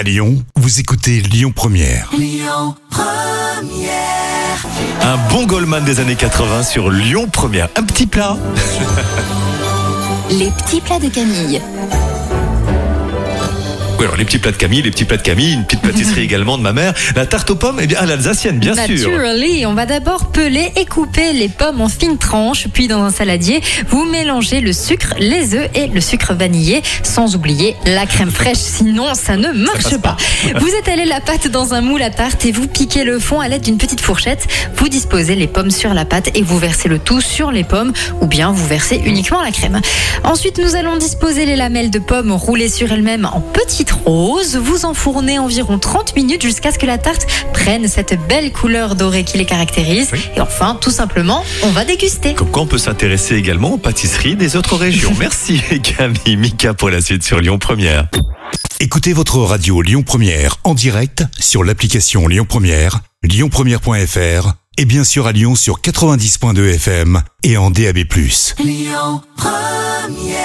À Lyon, vous écoutez Lyon Première. Un bon Goldman des années 80 sur Lyon Première. Un petit plat. Les petits plats de Camille. Oui, alors les petits plats de Camille, les petits plats de Camille, une petite pâtisserie également de ma mère. La tarte aux pommes, eh bien, à l'alsacienne, bien sûr. Naturally, on va d'abord peler et couper les pommes en fines tranches, puis dans un saladier, vous mélangez le sucre, les œufs et le sucre vanillé, sans oublier la crème fraîche, sinon ça ne marche pas. Vous étalez la pâte dans un moule à tarte et vous piquez le fond à l'aide d'une petite fourchette. Vous disposez les pommes sur la pâte et vous versez le tout sur les pommes, ou bien vous versez uniquement la crème. Ensuite, nous allons disposer les lamelles de pommes roulées sur elles-mêmes en petites roses. Vous enfournez environ 30 minutes jusqu'à ce que la tarte prenne cette belle couleur dorée qui les caractérise. Oui. Et enfin, tout simplement, on va déguster. Comme quoi on peut s'intéresser également aux pâtisseries des autres régions. Merci Camille, Mika pour la suite sur Lyon Première. Écoutez votre radio Lyon Première en direct sur l'application Lyon Première, lyonpremière.fr et bien sûr à Lyon sur 90.2 FM et en DAB+. Lyon Première